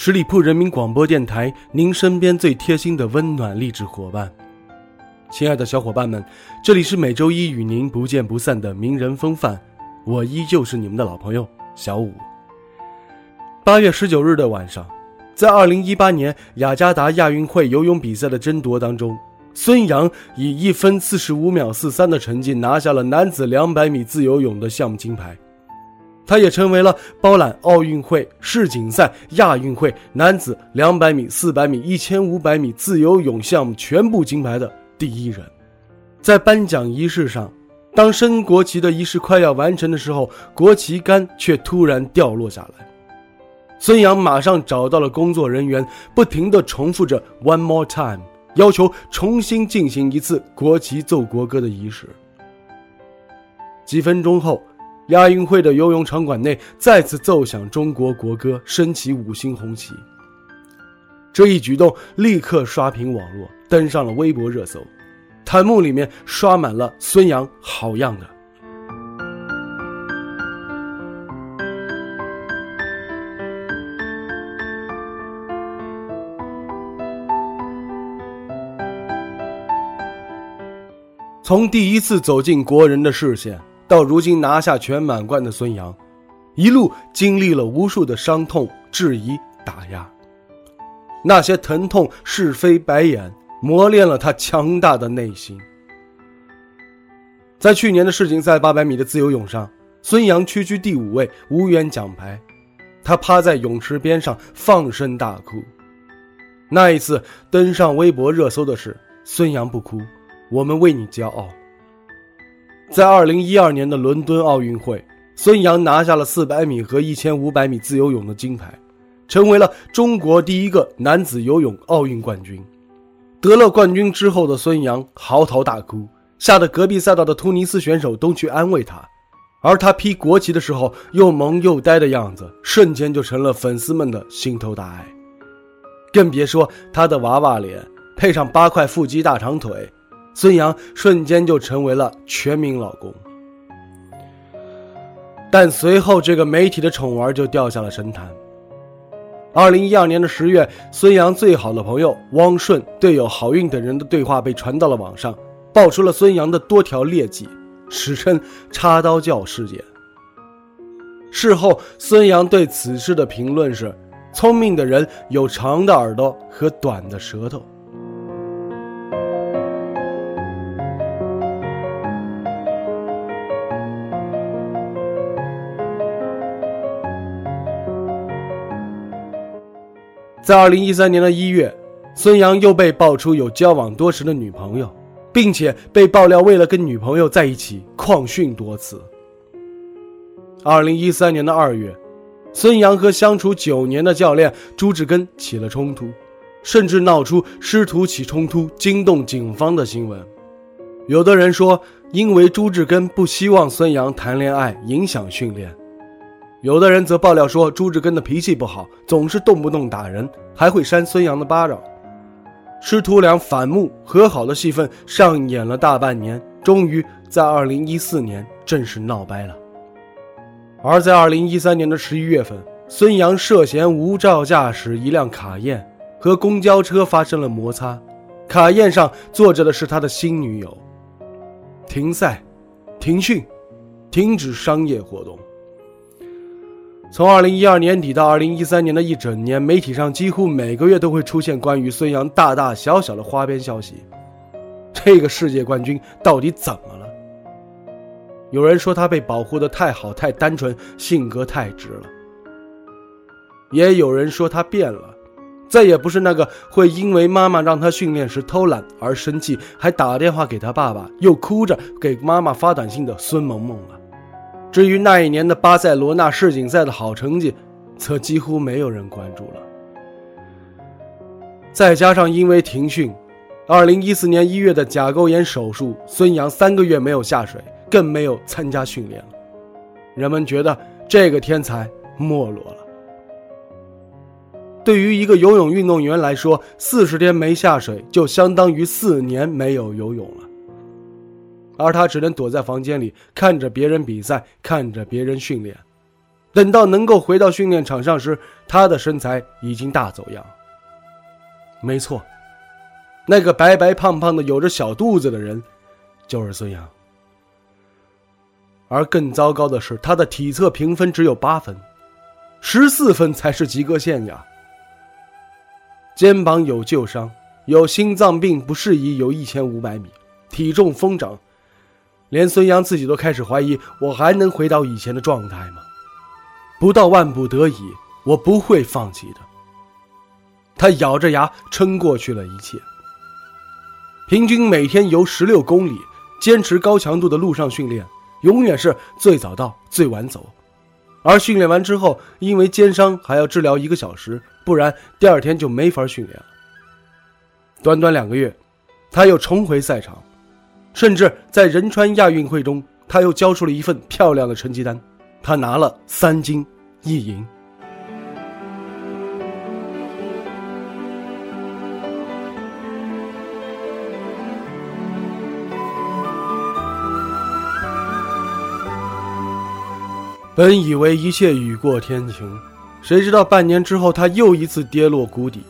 十里铺人民广播电台，您身边最贴心的温暖励志伙伴。亲爱的小伙伴们，这里是每周一与您不见不散的名人风范，我依旧是你们的老朋友小五。八月十九日的晚上，在二零一八年雅加达亚运会游泳比赛的争夺当中，孙杨以一分四十五秒四三的成绩拿下了男子两百米自由泳的项目金牌。他也成为了包揽奥运会、世锦赛、亚运会男子两百米、四百米、一千五百米自由泳项目全部金牌的第一人。在颁奖仪式上，当升国旗的仪式快要完成的时候，国旗杆却突然掉落下来。孙杨马上找到了工作人员，不停地重复着 “one more time”，要求重新进行一次国旗奏国歌的仪式。几分钟后。亚运会的游泳场馆内再次奏响中国国歌，升起五星红旗。这一举动立刻刷屏网络，登上了微博热搜，弹幕里面刷满了“孙杨好样的”。从第一次走进国人的视线。到如今拿下全满贯的孙杨，一路经历了无数的伤痛、质疑、打压，那些疼痛、是非、白眼，磨练了他强大的内心。在去年的世锦赛800米的自由泳上，孙杨屈居第五位，无缘奖牌，他趴在泳池边上放声大哭。那一次登上微博热搜的是“孙杨不哭，我们为你骄傲”。在二零一二年的伦敦奥运会，孙杨拿下了四百米和一千五百米自由泳的金牌，成为了中国第一个男子游泳奥运冠军。得了冠军之后的孙杨嚎啕大哭，吓得隔壁赛道的突尼斯选手都去安慰他。而他披国旗的时候又萌又呆的样子，瞬间就成了粉丝们的心头大爱。更别说他的娃娃脸，配上八块腹肌大长腿。孙杨瞬间就成为了全民老公，但随后这个媒体的宠儿就掉下了神坛。二零一二年的十月，孙杨最好的朋友汪顺、队友郝运等人的对话被传到了网上，爆出了孙杨的多条劣迹，史称“插刀教事件”。事后，孙杨对此事的评论是：“聪明的人有长的耳朵和短的舌头。”在二零一三年的一月，孙杨又被爆出有交往多时的女朋友，并且被爆料为了跟女朋友在一起旷训多次。二零一三年的二月，孙杨和相处九年的教练朱志根起了冲突，甚至闹出师徒起冲突惊动警方的新闻。有的人说，因为朱志根不希望孙杨谈恋爱，影响训练。有的人则爆料说，朱志根的脾气不好，总是动不动打人，还会扇孙杨的巴掌。师徒俩反目和好的戏份上演了大半年，终于在2014年正式闹掰了。而在2013年的十一月份，孙杨涉嫌无照驾驶一辆卡宴，和公交车发生了摩擦，卡宴上坐着的是他的新女友。停赛，停训，停止商业活动。从二零一二年底到二零一三年的一整年，媒体上几乎每个月都会出现关于孙杨大大小小的花边消息。这个世界冠军到底怎么了？有人说他被保护的太好、太单纯，性格太直了；也有人说他变了，再也不是那个会因为妈妈让他训练时偷懒而生气，还打电话给他爸爸，又哭着给妈妈发短信的孙萌萌了。至于那一年的巴塞罗那世锦赛的好成绩，则几乎没有人关注了。再加上因为停训，二零一四年一月的甲沟炎手术，孙杨三个月没有下水，更没有参加训练了。人们觉得这个天才没落了。对于一个游泳运动员来说，四十天没下水就相当于四年没有游泳了。而他只能躲在房间里，看着别人比赛，看着别人训练。等到能够回到训练场上时，他的身材已经大走样。没错，那个白白胖胖的、有着小肚子的人，就是孙杨。而更糟糕的是，他的体测评分只有八分，十四分才是及格线呀。肩膀有旧伤，有心脏病，不适宜游一千五百米，体重疯长。连孙杨自己都开始怀疑：我还能回到以前的状态吗？不到万不得已，我不会放弃的。他咬着牙撑过去了一切。平均每天游十六公里，坚持高强度的路上训练，永远是最早到最晚走。而训练完之后，因为肩伤还要治疗一个小时，不然第二天就没法训练了。短短两个月，他又重回赛场。甚至在仁川亚运会中，他又交出了一份漂亮的成绩单，他拿了三金一银。本以为一切雨过天晴，谁知道半年之后，他又一次跌落谷底。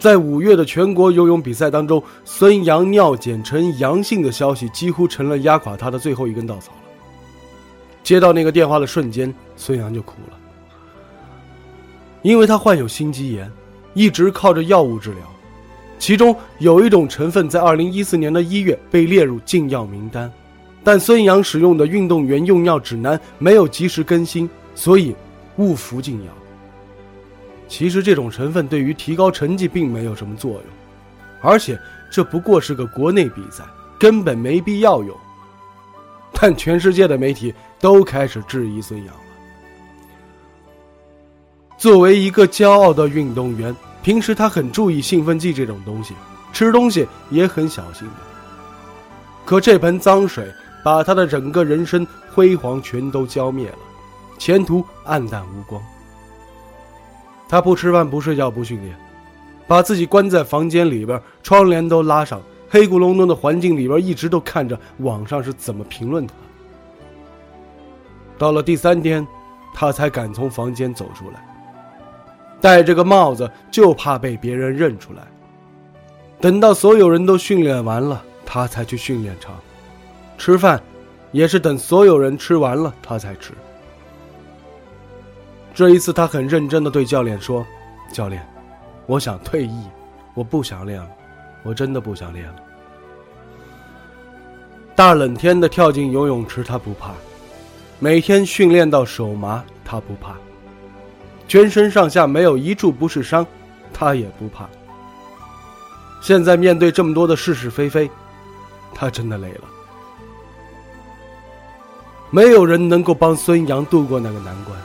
在五月的全国游泳比赛当中，孙杨尿检呈阳性的消息几乎成了压垮他的最后一根稻草了。接到那个电话的瞬间，孙杨就哭了，因为他患有心肌炎，一直靠着药物治疗，其中有一种成分在二零一四年的一月被列入禁药名单，但孙杨使用的运动员用药指南没有及时更新，所以误服禁药。其实这种成分对于提高成绩并没有什么作用，而且这不过是个国内比赛，根本没必要用。但全世界的媒体都开始质疑孙杨了。作为一个骄傲的运动员，平时他很注意兴奋剂这种东西，吃东西也很小心的。可这盆脏水把他的整个人生辉煌全都浇灭了，前途黯淡无光。他不吃饭，不睡觉，不训练，把自己关在房间里边，窗帘都拉上，黑咕隆咚的环境里边，一直都看着网上是怎么评论他。到了第三天，他才敢从房间走出来，戴着个帽子，就怕被别人认出来。等到所有人都训练完了，他才去训练场，吃饭，也是等所有人吃完了，他才吃。这一次，他很认真的对教练说：“教练，我想退役，我不想练了，我真的不想练了。大冷天的跳进游泳池，他不怕；每天训练到手麻，他不怕；全身上下没有一处不是伤，他也不怕。现在面对这么多的是是非非，他真的累了。没有人能够帮孙杨度过那个难关。”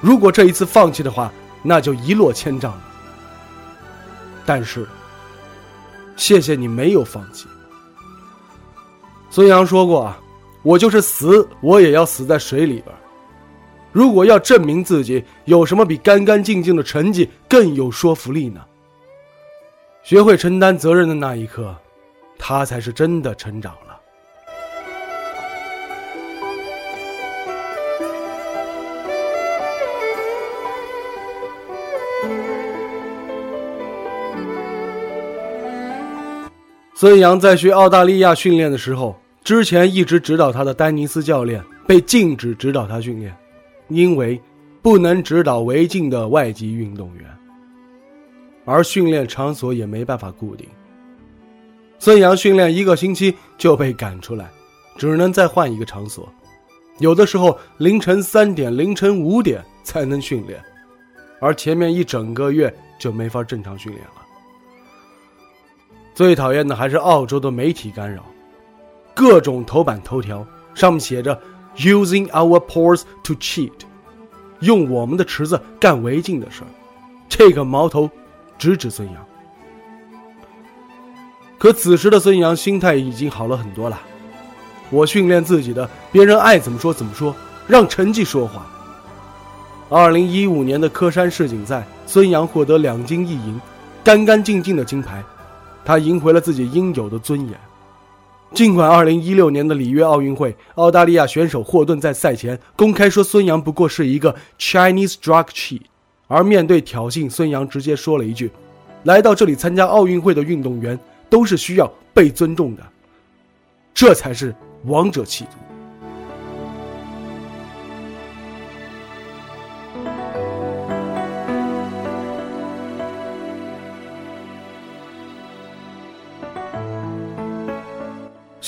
如果这一次放弃的话，那就一落千丈了。但是，谢谢你没有放弃。孙杨说过啊，我就是死，我也要死在水里边。如果要证明自己，有什么比干干净净的成绩更有说服力呢？学会承担责任的那一刻，他才是真的成长了。孙杨在去澳大利亚训练的时候，之前一直指导他的丹尼斯教练被禁止指导他训练，因为不能指导违禁的外籍运动员，而训练场所也没办法固定。孙杨训练一个星期就被赶出来，只能再换一个场所，有的时候凌晨三点、凌晨五点才能训练，而前面一整个月就没法正常训练了。最讨厌的还是澳洲的媒体干扰，各种头版头条上面写着 “using our pores to cheat”，用我们的池子干违禁的事儿，这个矛头直指孙杨。可此时的孙杨心态已经好了很多了。我训练自己的，别人爱怎么说怎么说，让成绩说话。二零一五年的科山世锦赛，孙杨获得两金一银，干干净净的金牌，他赢回了自己应有的尊严。尽管2016年的里约奥运会，澳大利亚选手霍顿在赛前公开说孙杨不过是一个 Chinese drug cheat，而面对挑衅，孙杨直接说了一句：“来到这里参加奥运会的运动员都是需要被尊重的，这才是王者气度。”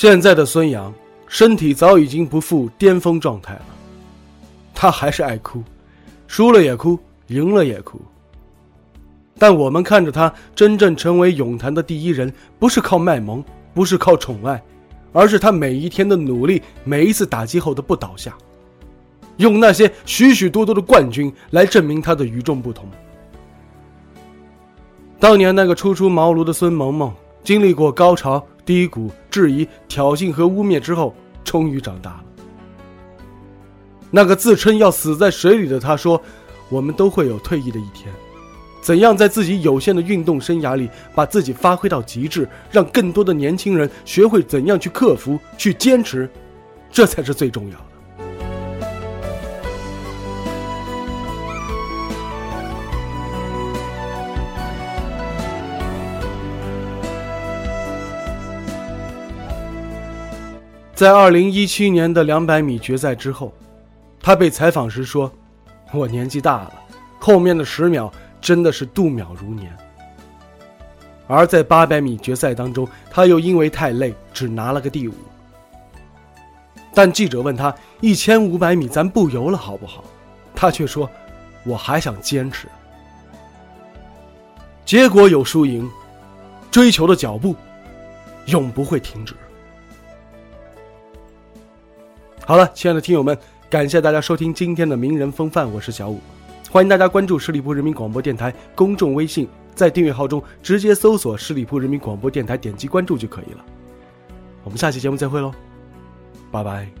现在的孙杨，身体早已经不复巅峰状态了，他还是爱哭，输了也哭，赢了也哭。但我们看着他真正成为泳坛的第一人，不是靠卖萌，不是靠宠爱，而是他每一天的努力，每一次打击后的不倒下，用那些许许多多的冠军来证明他的与众不同。当年那个初出茅庐的孙萌萌，经历过高潮。低谷、质疑、挑衅和污蔑之后，终于长大了。那个自称要死在水里的他说：“我们都会有退役的一天，怎样在自己有限的运动生涯里把自己发挥到极致，让更多的年轻人学会怎样去克服、去坚持，这才是最重要的。”在二零一七年的两百米决赛之后，他被采访时说：“我年纪大了，后面的十秒真的是度秒如年。”而在八百米决赛当中，他又因为太累，只拿了个第五。但记者问他：“一千五百米咱不游了好不好？”他却说：“我还想坚持。”结果有输赢，追求的脚步永不会停止。好了，亲爱的听友们，感谢大家收听今天的名人风范，我是小五，欢迎大家关注十里铺人民广播电台公众微信，在订阅号中直接搜索十里铺人民广播电台，点击关注就可以了。我们下期节目再会喽，拜拜。